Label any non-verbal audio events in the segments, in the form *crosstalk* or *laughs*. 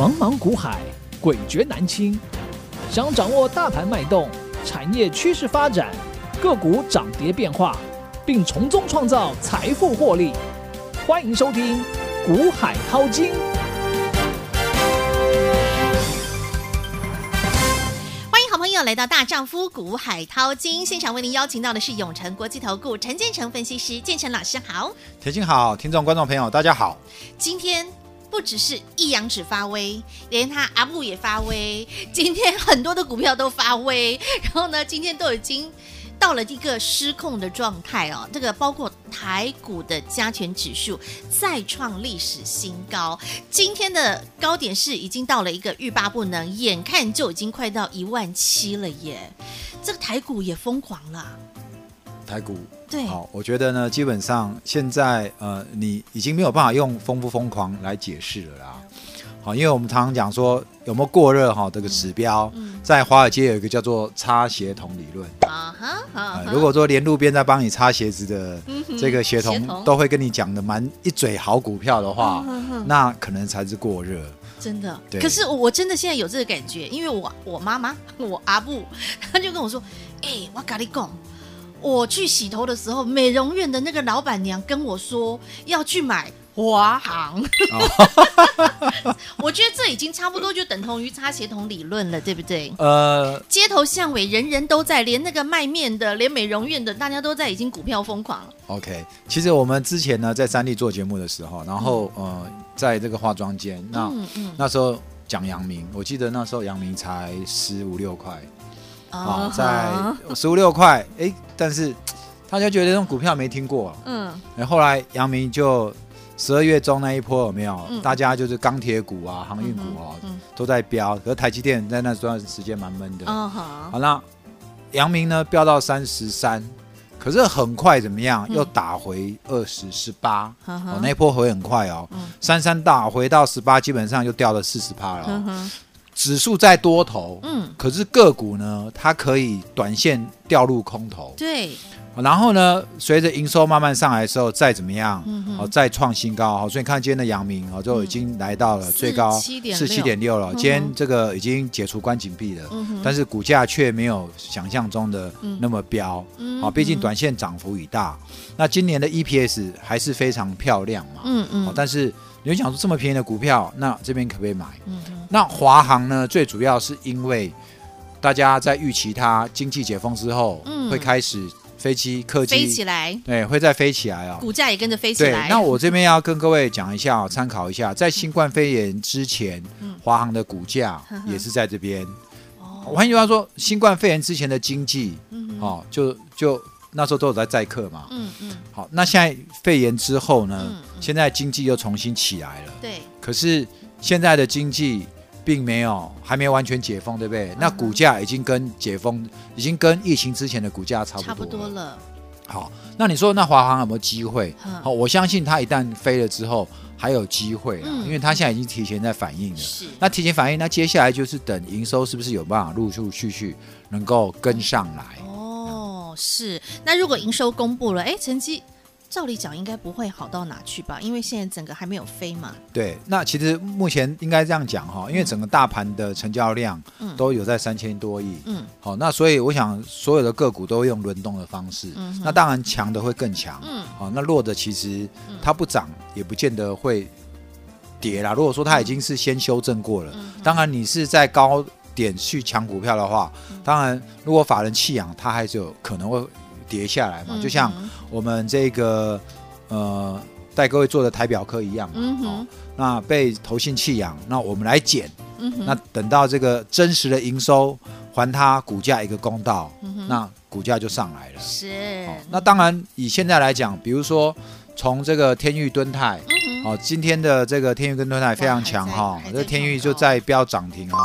茫茫股海，诡谲难清。想掌握大盘脉动、产业趋势发展、个股涨跌变化，并从中创造财富获利，欢迎收听《股海淘金》。欢迎好朋友来到大丈夫股海淘金现场，为您邀请到的是永诚国际投顾陈建成分析师，建成老师好。铁青好，听众观众朋友大家好。今天。不只是一阳指发威，连他阿布也发威。今天很多的股票都发威，然后呢，今天都已经到了一个失控的状态哦。这个包括台股的加权指数再创历史新高，今天的高点是已经到了一个欲罢不能，眼看就已经快到一万七了耶。这个台股也疯狂了。台股对，好，我觉得呢，基本上现在呃，你已经没有办法用疯不疯狂来解释了啦。好，因为我们常常讲说有没有过热哈，这个指标，嗯、在华尔街有一个叫做擦鞋童理论啊哈、呃。如果说连路边在帮你擦鞋子的这个鞋童都会跟你讲的蛮一嘴好股票的话，那可能才是过热。真的，对可是我真的现在有这个感觉，因为我我妈妈我阿布他就跟我说，哎、欸，我跟你讲。我去洗头的时候，美容院的那个老板娘跟我说要去买华航，我觉得这已经差不多就等同于擦鞋童理论了，对不对？呃，街头巷尾人人都在，连那个卖面的，连美容院的，大家都在，已经股票疯狂了。OK，其实我们之前呢在三立做节目的时候，然后、嗯、呃，在这个化妆间，那、嗯嗯、那时候讲阳明，我记得那时候阳明才十五六块。啊，在十五六块，哎，但是大家觉得这种股票没听过，嗯，然后来阳明就十二月中那一波有没有？嗯、大家就是钢铁股啊、航运股啊，嗯嗯、都在飙，可是台积电在那段时间蛮闷的，嗯、好，那阳明呢飙到三十三，可是很快怎么样？又打回二十十八，哦，那一波回很快哦，三三、嗯、打回到十八，基本上就掉了四十趴了、哦。嗯指数在多头，嗯，可是个股呢，它可以短线掉入空头，对。然后呢，随着营收慢慢上来的时候，再怎么样，嗯哼，再创新高，好，所以你看今天的阳明，哦，就已经来到了最高四七点六了。今天这个已经解除关紧闭了，嗯哼，但是股价却没有想象中的那么飙，嗯，好，毕竟短线涨幅已大。那今年的 EPS 还是非常漂亮嘛，嗯嗯，但是。你会想说这么便宜的股票，那这边可不可以买？嗯哼，那华航呢？最主要是因为大家在预期它经济解封之后，嗯，会开始飞机客机飞起来，对，会再飞起来哦，股价也跟着飞起来。对，那我这边要跟各位讲一下哦，参考一下，在新冠肺炎之前，华航的股价也是在这边。哦，换句话说，新冠肺炎之前的经济，嗯，哦，就就。那时候都有在载客嘛，嗯嗯，嗯好，那现在肺炎之后呢？嗯嗯、现在经济又重新起来了，对。可是现在的经济并没有还没完全解封，对不对？嗯、那股价已经跟解封，已经跟疫情之前的股价差不多了。差不多了。好，那你说那华航有没有机会？嗯、好，我相信它一旦飞了之后还有机会啊，嗯、因为它现在已经提前在反应了。是。那提前反应，那接下来就是等营收是不是有办法陆陆续续能够跟上来？嗯是，那如果营收公布了，哎，成绩照理讲应该不会好到哪去吧？因为现在整个还没有飞嘛。对，那其实目前应该这样讲哈，因为整个大盘的成交量都有在三千多亿，嗯，好，那所以我想所有的个股都用轮动的方式，嗯，那当然强的会更强，嗯，好，那弱的其实它不涨也不见得会跌啦。如果说它已经是先修正过了，嗯，当然你是在高。点去抢股票的话，当然，如果法人弃养，它还是有可能会跌下来嘛。嗯、就像我们这个呃带各位做的台表科一样嘛。哦，那被投信弃养，那我们来捡。嗯、哼那等到这个真实的营收还它股价一个公道，嗯、那股价就上来了。是、哦。那当然，以现在来讲，比如说从这个天域敦泰，嗯、哦，今天的这个天域跟敦泰非常强哈，这天域就在飙涨停哈。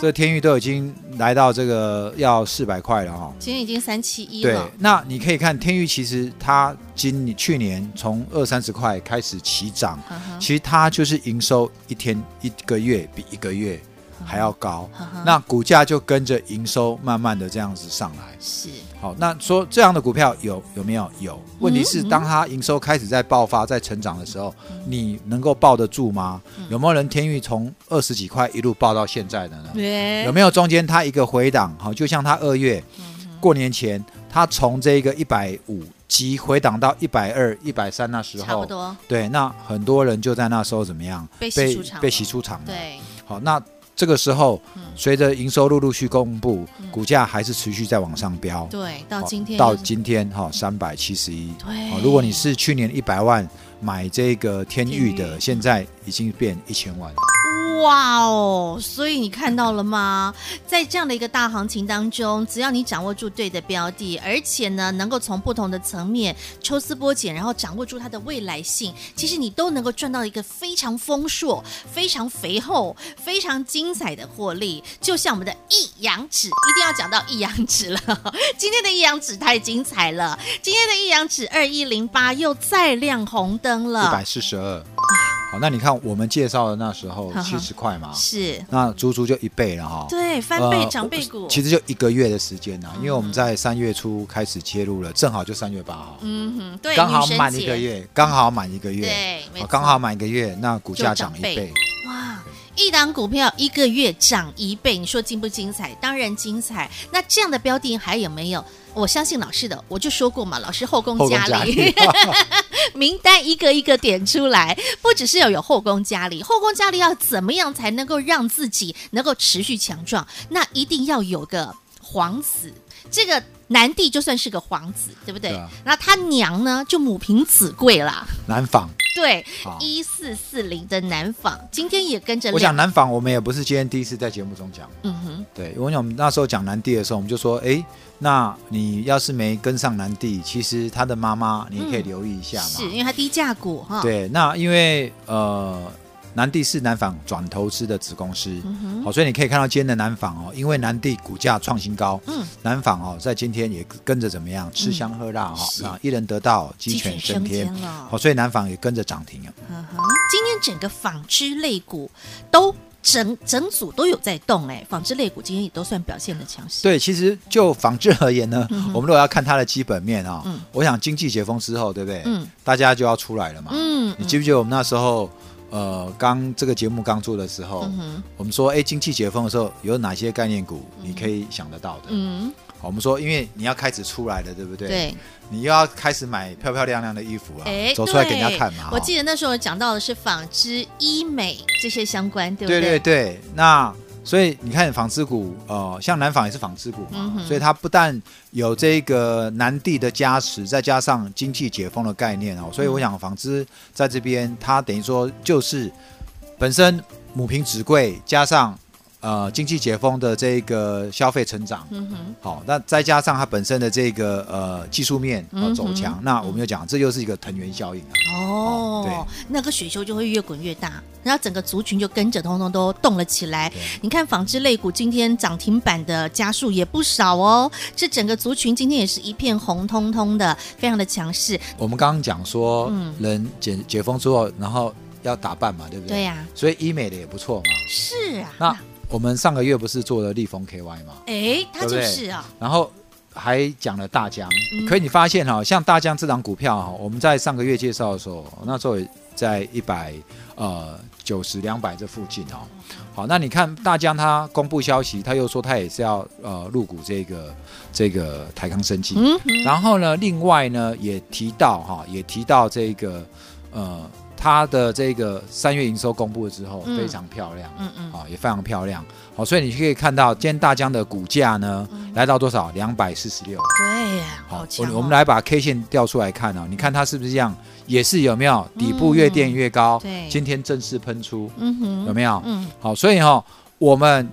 对。这天域都已经来到这个要四百块了哈，今天已经三七一了。对，那你可以看天域，其实它今去年从二三十块开始起涨，uh. 其实它就是营收一天一个月比一个月还要高，那股价就跟着营收慢慢的这样子上来。是。好，那说这样的股票有有没有？有。问题是，当它营收开始在爆发、在成长的时候，你能够抱得住吗？有没有人天域从二十几块一路抱到现在的呢？有没有中间它一个回档？好，就像它二月过年前，它从这个一百五急回档到一百二、一百三那时候，差不多。对，那很多人就在那时候怎么样？被洗出场。被洗出场。对。好，那。这个时候，随着营收陆陆续公布，股价还是持续在往上飙。对，到今天到今天哈，三百七十一。对，如果你是去年一百万买这个天域的，现在已经变一千万。哇哦！所以你看到了吗？在这样的一个大行情当中，只要你掌握住对的标的，而且呢，能够从不同的层面抽丝剥茧，然后掌握住它的未来性，其实你都能够赚到一个非常丰硕、非常肥厚、非常精彩的获利。就像我们的一阳指，一定要讲到一阳指了。今天的一阳指太精彩了，今天的一阳指二一零八又再亮红灯了，一百四十二。好，那你看我们介绍的那时候七十块嘛，是，那足足就一倍了哈。对，翻倍涨倍股，其实就一个月的时间呐，因为我们在三月初开始切入了，正好就三月八号，嗯哼，对，刚好满一个月，刚好满一个月，对，刚好满一个月，那股价涨一倍，哇，一档股票一个月涨一倍，你说精不精彩？当然精彩。那这样的标的还有没有？我相信老师的，我就说过嘛，老师后宫佳丽，*laughs* 名单一个一个点出来，不只是要有后宫佳丽，后宫佳丽要怎么样才能够让自己能够持续强壮？那一定要有个皇子，这个南帝就算是个皇子，对不对？那、啊、他娘呢，就母凭子贵啦，南纺。对，一四四零的南纺今天也跟着。我讲南纺，我们也不是今天第一次在节目中讲。嗯哼，对，我讲我们那时候讲南帝的时候，我们就说，哎，那你要是没跟上南帝，其实他的妈妈你可以留意一下嘛，是因为他低价股哈。对，那因为呃。南地是南纺转投资的子公司，好、嗯哦，所以你可以看到今天的南纺哦，因为南地股价创新高，嗯，南纺哦在今天也跟着怎么样吃香喝辣哈，那、嗯、一人得道鸡犬升天，好、哦，所以南纺也跟着涨停了。嗯哼，今天整个纺织类股都整整组都有在动哎，纺织类股今天也都算表现的强势。对，其实就纺织而言呢，嗯、我们如果要看它的基本面啊、哦嗯，我想经济解封之后，对不对？嗯，大家就要出来了嘛。嗯，你记不记得我们那时候？呃，刚这个节目刚做的时候，嗯、我们说，哎，经济解封的时候有哪些概念股你可以想得到的？嗯，好，我们说，因为你要开始出来了，对不对？对，你又要开始买漂漂亮亮的衣服啊，走出来给人家看嘛。我记得那时候讲到的是纺织、医美这些相关，对不对？对对对，那。所以你看纺织股，呃，像南纺也是纺织股嘛，嗯，所以它不但有这个南地的加持，再加上经济解封的概念哦，所以我想纺织在这边，它等于说就是本身母凭子贵，加上。呃，经济解封的这个消费成长，嗯哼，好，那再加上它本身的这个呃技术面呃走强，嗯，那我们就讲，这又是一个藤原效应，啊，哦，对，那个雪球就会越滚越大，然后整个族群就跟着通通都动了起来。你看纺织类股今天涨停板的家数也不少哦，这整个族群今天也是一片红彤彤的，非常的强势。我们刚刚讲说，嗯，人解解封之后，然后要打扮嘛，对不对？对呀，啊，所以医美的也不错嘛。是啊，那。我们上个月不是做了立丰 KY 吗？哎，他就是啊。然后还讲了大疆，嗯、可以你发现哈，像大疆这档股票哈，我们在上个月介绍的时候，那时候也在一百呃九十两百这附近哦。好，那你看大疆它公布消息，他又说他也是要呃入股这个这个台康生技。嗯。然后呢，另外呢也提到哈，也提到这个呃。它的这个三月营收公布了之后，非常漂亮，嗯嗯，啊、哦，也非常漂亮，好，所以你可以看到今天大疆的股价呢，嗯、来到多少？两百四十六。对呀，好。我们来把 K 线调出来看啊、哦，你看它是不是这样？也是有没有底部越垫越高？对、嗯，今天正式喷出，嗯哼，有没有？嗯，好，所以哈、哦，我们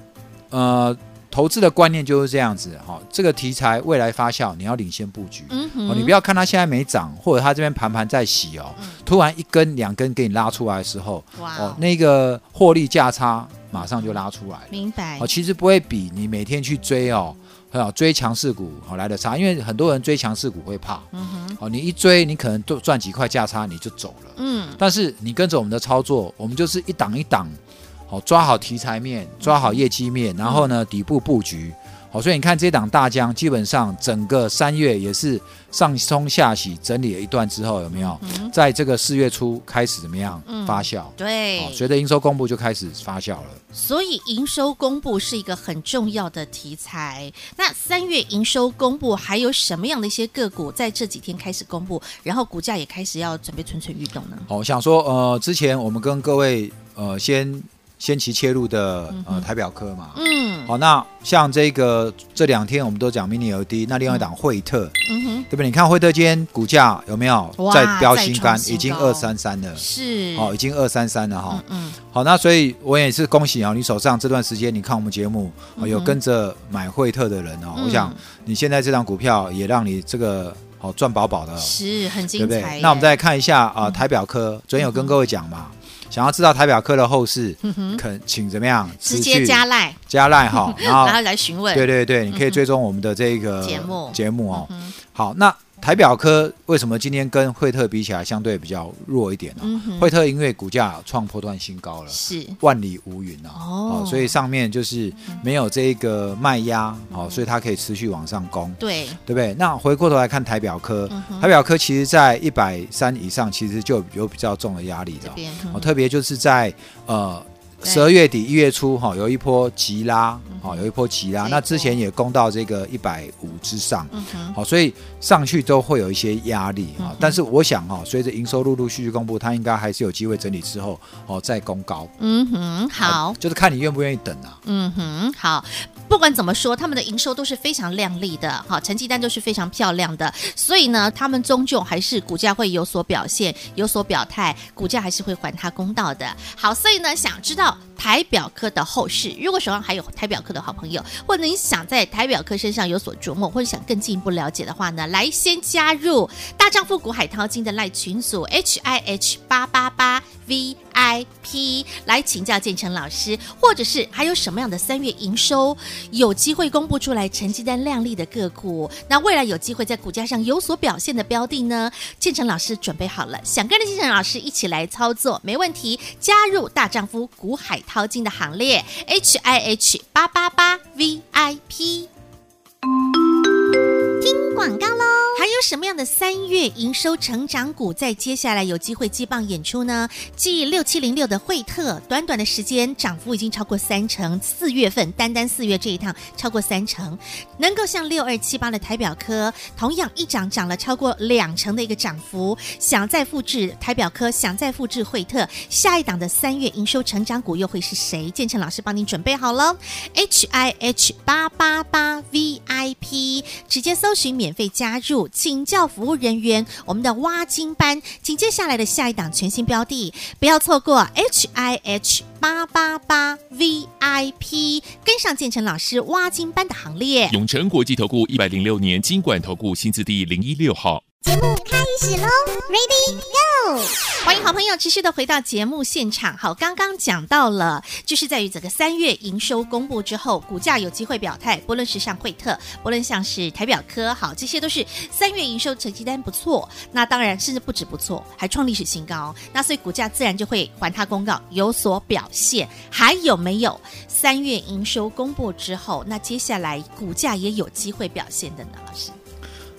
呃。投资的观念就是这样子哈，这个题材未来发酵，你要领先布局。嗯哦，你不要看它现在没涨，或者它这边盘盘在洗哦，突然一根两根给你拉出来的时候，哇哦，那个获利价差马上就拉出来。明白。哦，其实不会比你每天去追哦，追强势股好来的差，因为很多人追强势股会怕。嗯哼。哦，你一追，你可能就赚几块价差你就走了。嗯。但是你跟着我们的操作，我们就是一档一档。好抓好题材面，抓好业绩面，然后呢底部布局。好，所以你看这档大江，基本上整个三月也是上冲下洗，整理了一段之后，有没有？嗯、在这个四月初开始怎么样、嗯、发酵？对，随着营收公布就开始发酵了。所以营收公布是一个很重要的题材。那三月营收公布还有什么样的一些个股在这几天开始公布，然后股价也开始要准备蠢蠢欲动呢？好，我想说，呃，之前我们跟各位呃先。先期切入的呃台表科嘛，嗯，好，那像这个这两天我们都讲 mini LED，那另外一档惠特，嗯哼，对不对？你看惠特今天股价有没有在飙新高？已经二三三了，是，哦，已经二三三了哈，嗯，好，那所以我也是恭喜啊，你手上这段时间你看我们节目有跟着买惠特的人哦，我想你现在这档股票也让你这个好赚饱饱的，是很精彩。那我们再看一下啊台表科，昨天有跟各位讲嘛。想要知道台表科的后事，肯请怎么样？直接加赖加赖哈，然后 *laughs* 然后来询问。对对对，你可以追踪我们的这个节目节目哦。好，那。台表科为什么今天跟惠特比起来相对比较弱一点呢？惠特因为股价创破段新高了，是。万里无云哦，所以上面就是没有这个卖压，哦，所以它可以持续往上攻，对。对不对？那回过头来看台表科，台表科其实在一百三以上，其实就有比较重的压力的，哦，特别就是在呃。十二月底一月初哈，有一波急拉，哈，有一波急拉。那之前也攻到这个一百五之上，好，所以上去都会有一些压力啊。但是我想哈，随着营收陆陆续续公布，它应该还是有机会整理之后哦再攻高。嗯哼，好，就是看你愿不愿意等啊。嗯哼，好。不管怎么说，他们的营收都是非常亮丽的，好，成绩单都是非常漂亮的，所以呢，他们终究还是股价会有所表现，有所表态，股价还是会还他公道的。好，所以呢，想知道台表科的后市，如果手上还有台表科的好朋友，或者你想在台表科身上有所琢磨，或者想更进一步了解的话呢，来先加入大丈夫股海淘金的赖群组 H I H 八八八 V I P 来请教建成老师，或者是还有什么样的三月营收？有机会公布出来成绩单亮丽的个股，那未来有机会在股价上有所表现的标的呢？建成老师准备好了，想跟着建成老师一起来操作，没问题，加入大丈夫股海淘金的行列，H I H 八八八 V I P。听广告喽。有什么样的三月营收成长股在接下来有机会接棒演出呢？继六七零六的惠特，短短的时间涨幅已经超过三成，四月份单单四月这一趟超过三成，能够像六二七八的台表科，同样一涨涨了超过两成的一个涨幅，想再复制台表科，想再复制惠特，下一档的三月营收成长股又会是谁？建成老师帮您准备好了，H I H 八八八 V I P，直接搜寻免费加入。请教服务人员，我们的挖金班，紧接下来的下一档全新标的，不要错过 H I H 八八八 V I P，跟上建成老师挖金班的行列。永诚国际投顾一百零六年金管投顾新字第零一六号。开始喽，Ready Go！欢迎好朋友持续的回到节目现场。好，刚刚讲到了，就是在于整个三月营收公布之后，股价有机会表态。不论是像惠特，不论像是台表科，好，这些都是三月营收成绩单不错。那当然，甚至不止不错，还创历史新高。那所以股价自然就会还他公告，有所表现。还有没有三月营收公布之后，那接下来股价也有机会表现的呢？老师？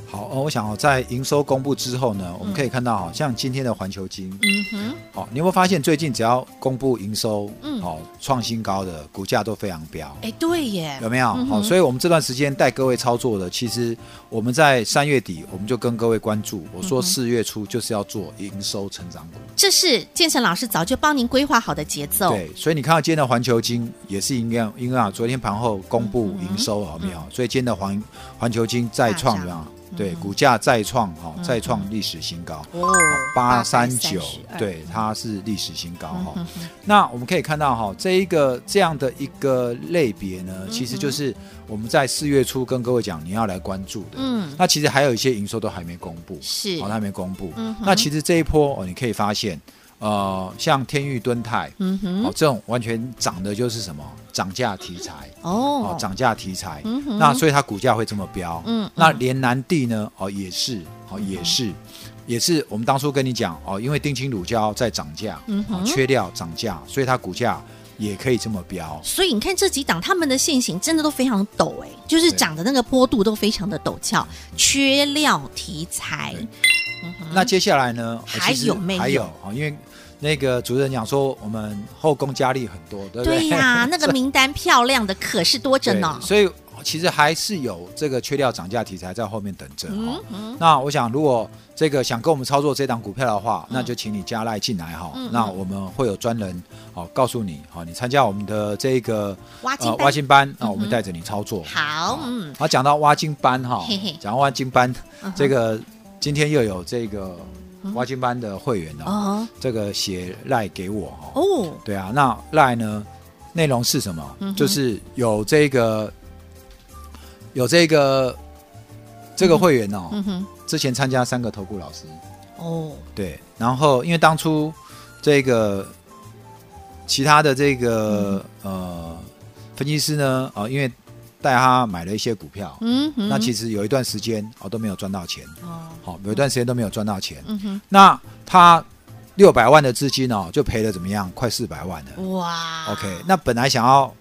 好，我想哦，在营收公布之后呢，我们可以看到，好像今天的环球金，嗯哼，好，你有没有发现最近只要公布营收，嗯，好，创新高的股价都非常飙，哎，对耶，有没有？好，所以我们这段时间带各位操作的，其实我们在三月底我们就跟各位关注，我说四月初就是要做营收成长股，这是建成老师早就帮您规划好的节奏，对，所以你看到今天的环球金也是一样，因为啊，昨天盘后公布营收有没有？所以今天的环环球金再创什么？对，股价再创哈，再创历史新高，八三九，对，它是历史新高哈。那我们可以看到哈，这一个这样的一个类别呢，其实就是我们在四月初跟各位讲你要来关注的。嗯，那其实还有一些营收都还没公布，是，哦，还没公布。那其实这一波哦，你可以发现。呃，像天域、敦泰，嗯哼，哦，这种完全涨的就是什么？涨价题材。哦，涨价题材，嗯哼，那所以它股价会这么飙，嗯，那连南地呢，哦，也是，哦，也是，也是，我们当初跟你讲，哦，因为丁青乳胶在涨价，嗯哼，缺料涨价，所以它股价也可以这么飙。所以你看这几档，他们的线型真的都非常陡哎、欸，就是涨的那个坡度都非常的陡峭，缺料题材。嗯、那接下来呢？还有没有？还有啊，因为那个主持人讲说，我们后宫佳丽很多，对不对？对呀、啊，*laughs* 那个名单漂亮的可是多着呢。所以其实还是有这个缺料涨价题材在后面等着。嗯嗯。那我想，如果这个想跟我们操作这档股票的话，嗯、那就请你加赖进来哈。那我们会有专人好告诉你，好，你参加我们的这个挖金班，呃、挖金班，那我们带着你操作。嗯、好，嗯。好，讲到挖金班哈，讲到挖金班，这个今天又有这个挖金班的会员哦，这个写赖给我哦。对啊，那赖呢，内容是什么？嗯、就是有这个。有这个这个会员哦，之前参加三个投顾老师。哦，对，然后因为当初这个其他的这个、嗯、呃分析师呢，啊、呃，因为带他买了一些股票，那其实有一段时间哦都没有赚到钱。哦，好，有一段时间都没有赚到钱，嗯哼，那他六百万的资金哦就赔了怎么样？快四百万了，哇，OK，那本来想要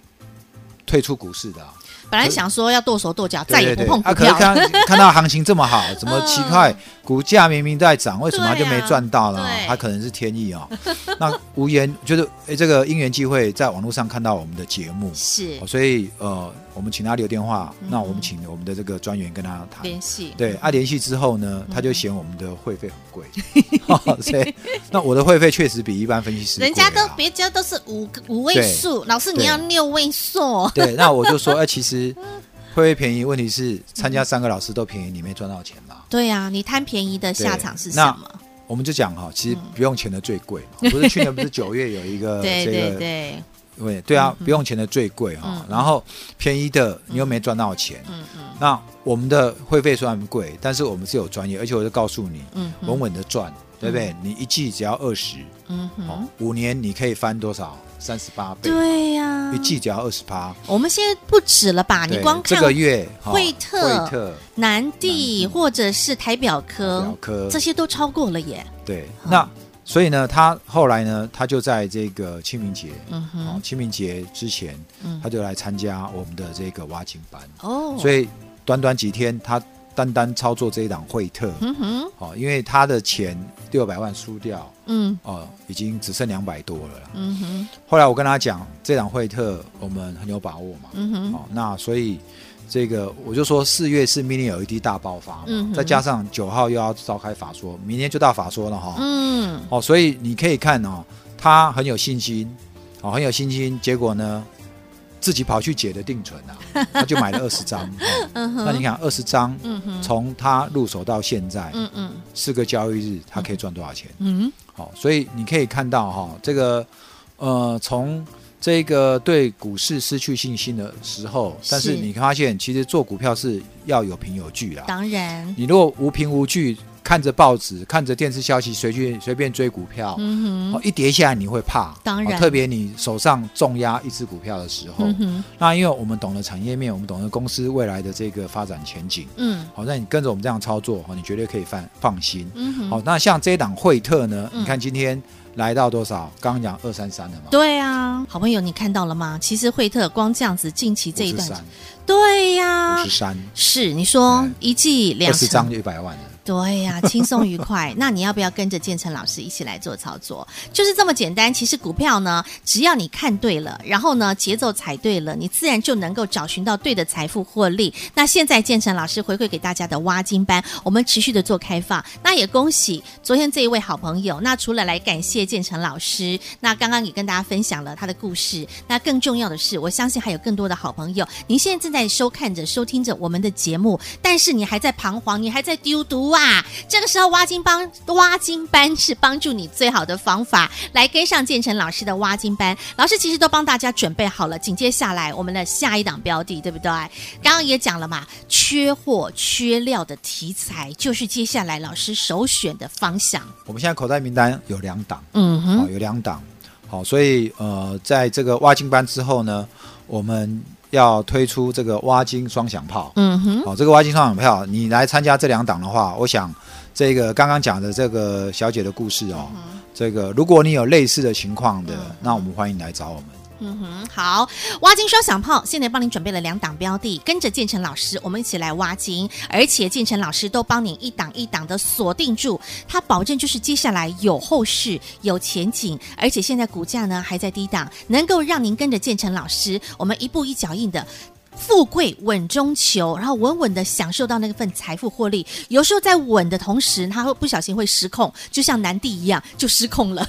退出股市的。啊本来想说要剁手剁脚，再也不碰啊，可是看看到行情这么好，怎么奇怪？股价明明在涨，为什么他就没赚到呢？他可能是天意哦。*laughs* 那无言就是哎，这个因缘机会，在网络上看到我们的节目，是，所以呃。我们请他留电话，嗯、那我们请我们的这个专员跟他谈联系。对，啊，联系之后呢，他就嫌我们的会费很贵，嗯、*laughs* 所以 *laughs* 那我的会费确实比一般分析师贵，人家都别家都是五五位数，老师你要六位数。对，那我就说，哎、欸，其实会不会便宜？问题是参加三个老师都便宜，你没赚到钱嘛？对呀、啊，你贪便宜的下场是什么？我们就讲哈，其实不用钱的最贵，嗯、不是去年不是九月有一个 *laughs* 这个。对对对对对啊，不用钱的最贵哈，然后便宜的你又没赚到钱。嗯嗯。那我们的会费虽然贵，但是我们是有专业，而且我就告诉你，嗯稳稳的赚，对不对？你一季只要二十，嗯哼，五年你可以翻多少？三十八倍。对呀，一季只要二十八。我们现在不止了吧？你光看这个月，惠特、惠特、南帝或者是台表科，表科这些都超过了耶。对，那。所以呢，他后来呢，他就在这个清明节，嗯哼，哦，清明节之前，嗯，他就来参加我们的这个挖金班。哦，所以短短几天，他单单操作这一档惠特，嗯哼，哦，因为他的钱六百万输掉，嗯，哦，已经只剩两百多了，嗯哼。后来我跟他讲，这档惠特我们很有把握嘛，嗯哼，哦，那所以。这个我就说四月是 Mini LED 大爆发嘛，嗯、再加上九号又要召开法说，明天就到法说了哈。嗯，哦，所以你可以看哦，他很有信心，哦，很有信心。结果呢，自己跑去解的定存啊，*laughs* 他就买了二十张。那你看二十张，从他入手到现在，嗯嗯，四个交易日，他可以赚多少钱？嗯，好，所以你可以看到哈，这个呃从。这个对股市失去信心的时候，但是你发现其实做股票是要有凭有据啊。当然，你如果无凭无据，看着报纸、看着电视消息，随去随便追股票，嗯哼，一跌下来你会怕。当然，特别你手上重压一只股票的时候，嗯，那因为我们懂得产业面，我们懂得公司未来的这个发展前景，嗯，好，那你跟着我们这样操作，你绝对可以放放心。嗯哼，好，那像这一档惠特呢，你看今天。来到多少？刚刚讲二三三了嘛？对啊，好朋友，你看到了吗？其实惠特光这样子，近期这一段，对呀，五十三，是你说一季两十张就一百万了。对呀、啊，*laughs* 轻松愉快。那你要不要跟着建成老师一起来做操作？就是这么简单。其实股票呢，只要你看对了，然后呢节奏踩对了，你自然就能够找寻到对的财富获利。那现在建成老师回馈给大家的挖金班，我们持续的做开放。那也恭喜昨天这一位好朋友。那除了来感谢建成老师，那刚刚也跟大家分享了他的故事。那更重要的是，我相信还有更多的好朋友，您现在正在收看着、收听着我们的节目，但是你还在彷徨，你还在丢毒。哇，这个时候挖金帮，挖金班是帮助你最好的方法，来跟上建成老师的挖金班。老师其实都帮大家准备好了，紧接下来我们的下一档标的，对不对？刚刚也讲了嘛，缺货缺料的题材，就是接下来老师首选的方向。我们现在口袋名单有两档，嗯哼，好，有两档，好，所以呃，在这个挖金班之后呢，我们。要推出这个挖金双响炮，嗯哼，好、哦，这个挖金双响炮，你来参加这两档的话，我想这个刚刚讲的这个小姐的故事哦，嗯、这个如果你有类似的情况的，嗯、那我们欢迎来找我们。嗯哼，好，挖金双响炮，现在帮您准备了两档标的，跟着建成老师，我们一起来挖金，而且建成老师都帮你一档一档的锁定住，他保证就是接下来有后市、有前景，而且现在股价呢还在低档，能够让您跟着建成老师，我们一步一脚印的。富贵稳中求，然后稳稳的享受到那份财富获利。有时候在稳的同时，他会不小心会失控，就像南帝一样就失控了，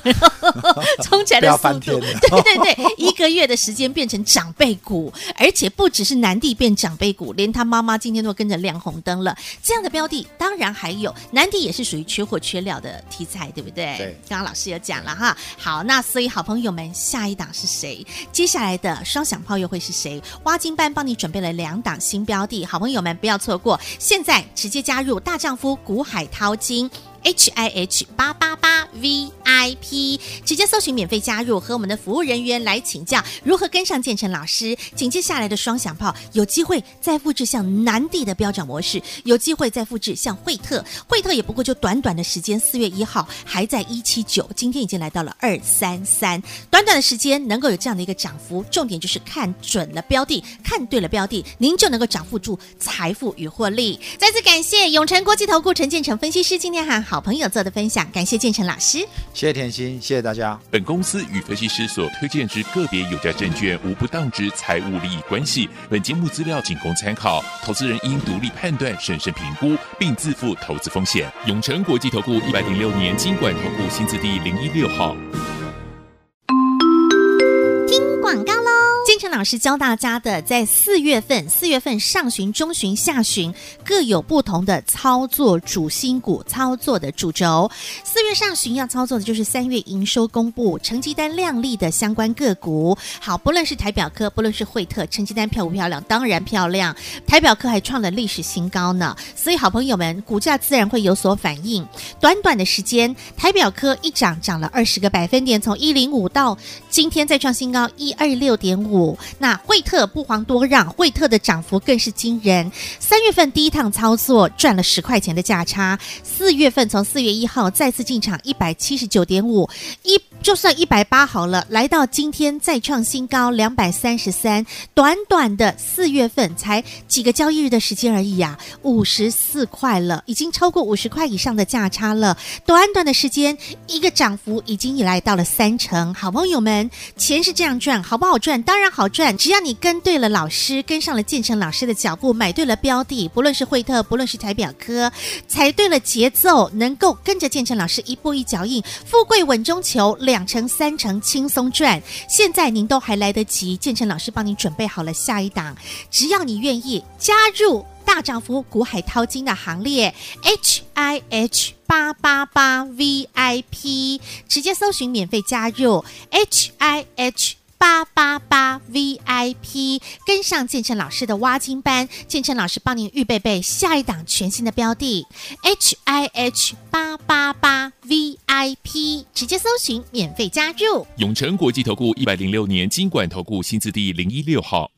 *laughs* 冲起来的速度，*laughs* 对对对，一个月的时间变成长辈股，而且不只是南帝变长辈股，连他妈妈今天都跟着亮红灯了。这样的标的当然还有，南帝也是属于缺货缺料的题材，对不对？对，刚刚老师有讲了哈。好，那所以好朋友们，下一档是谁？接下来的双响炮又会是谁？挖金班帮你。准备了两档新标的，好朋友们不要错过！现在直接加入大丈夫股海淘金。H I H 八八八 V I P，直接搜寻免费加入，和我们的服务人员来请教如何跟上建成老师。紧接下来的双响炮，有机会再复制像南帝的飙涨模式，有机会再复制像惠特，惠特也不过就短短的时间，四月一号还在一七九，今天已经来到了二三三，短短的时间能够有这样的一个涨幅，重点就是看准了标的，看对了标的，您就能够涨富住财富与获利。再次感谢永诚国际投顾陈建成分析师，今天还好。好朋友做的分享，感谢建成老师，谢谢甜心，谢谢大家。本公司与分析师所推荐之个别有价证券无不当之财务利益关系。本节目资料仅供参考，投资人应独立判断、审慎评估，并自负投资风险。永诚国际投顾一百零六年经管投顾新字第零一六号。老师教大家的，在四月份、四月份上旬、中旬、下旬各有不同的操作主心骨、操作的主轴。四月上旬要操作的就是三月营收公布、成绩单亮丽的相关个股。好，不论是台表科，不论是惠特，成绩单漂不漂亮？当然漂亮。台表科还创了历史新高呢，所以好朋友们，股价自然会有所反应。短短的时间，台表科一涨涨了二十个百分点，从一零五到今天再创新高一二六点五。那惠特不遑多让，惠特的涨幅更是惊人。三月份第一趟操作赚了十块钱的价差，四月份从四月一号再次进场一百七十九点五，一就算一百八好了，来到今天再创新高两百三十三，短短的四月份才几个交易日的时间而已啊，五十四块了，已经超过五十块以上的价差了。短短的时间，一个涨幅已经来到了三成。好朋友们，钱是这样赚，好不好赚？当然。好赚，只要你跟对了老师，跟上了建成老师的脚步，买对了标的，不论是惠特，不论是台表科，踩对了节奏，能够跟着建成老师一步一脚印，富贵稳中求，两两成三成轻松赚。现在您都还来得及，建成老师帮您准备好了下一档，只要你愿意加入大丈夫股海淘金的行列，H I H 八八八 V I P，直接搜寻免费加入 H I H。八八八 VIP 跟上建成老师的挖金班，建成老师帮您预备备下一档全新的标的，HIH 八八八 VIP 直接搜寻免费加入。永诚国际投顾一百零六年金管投顾新字第零一六号。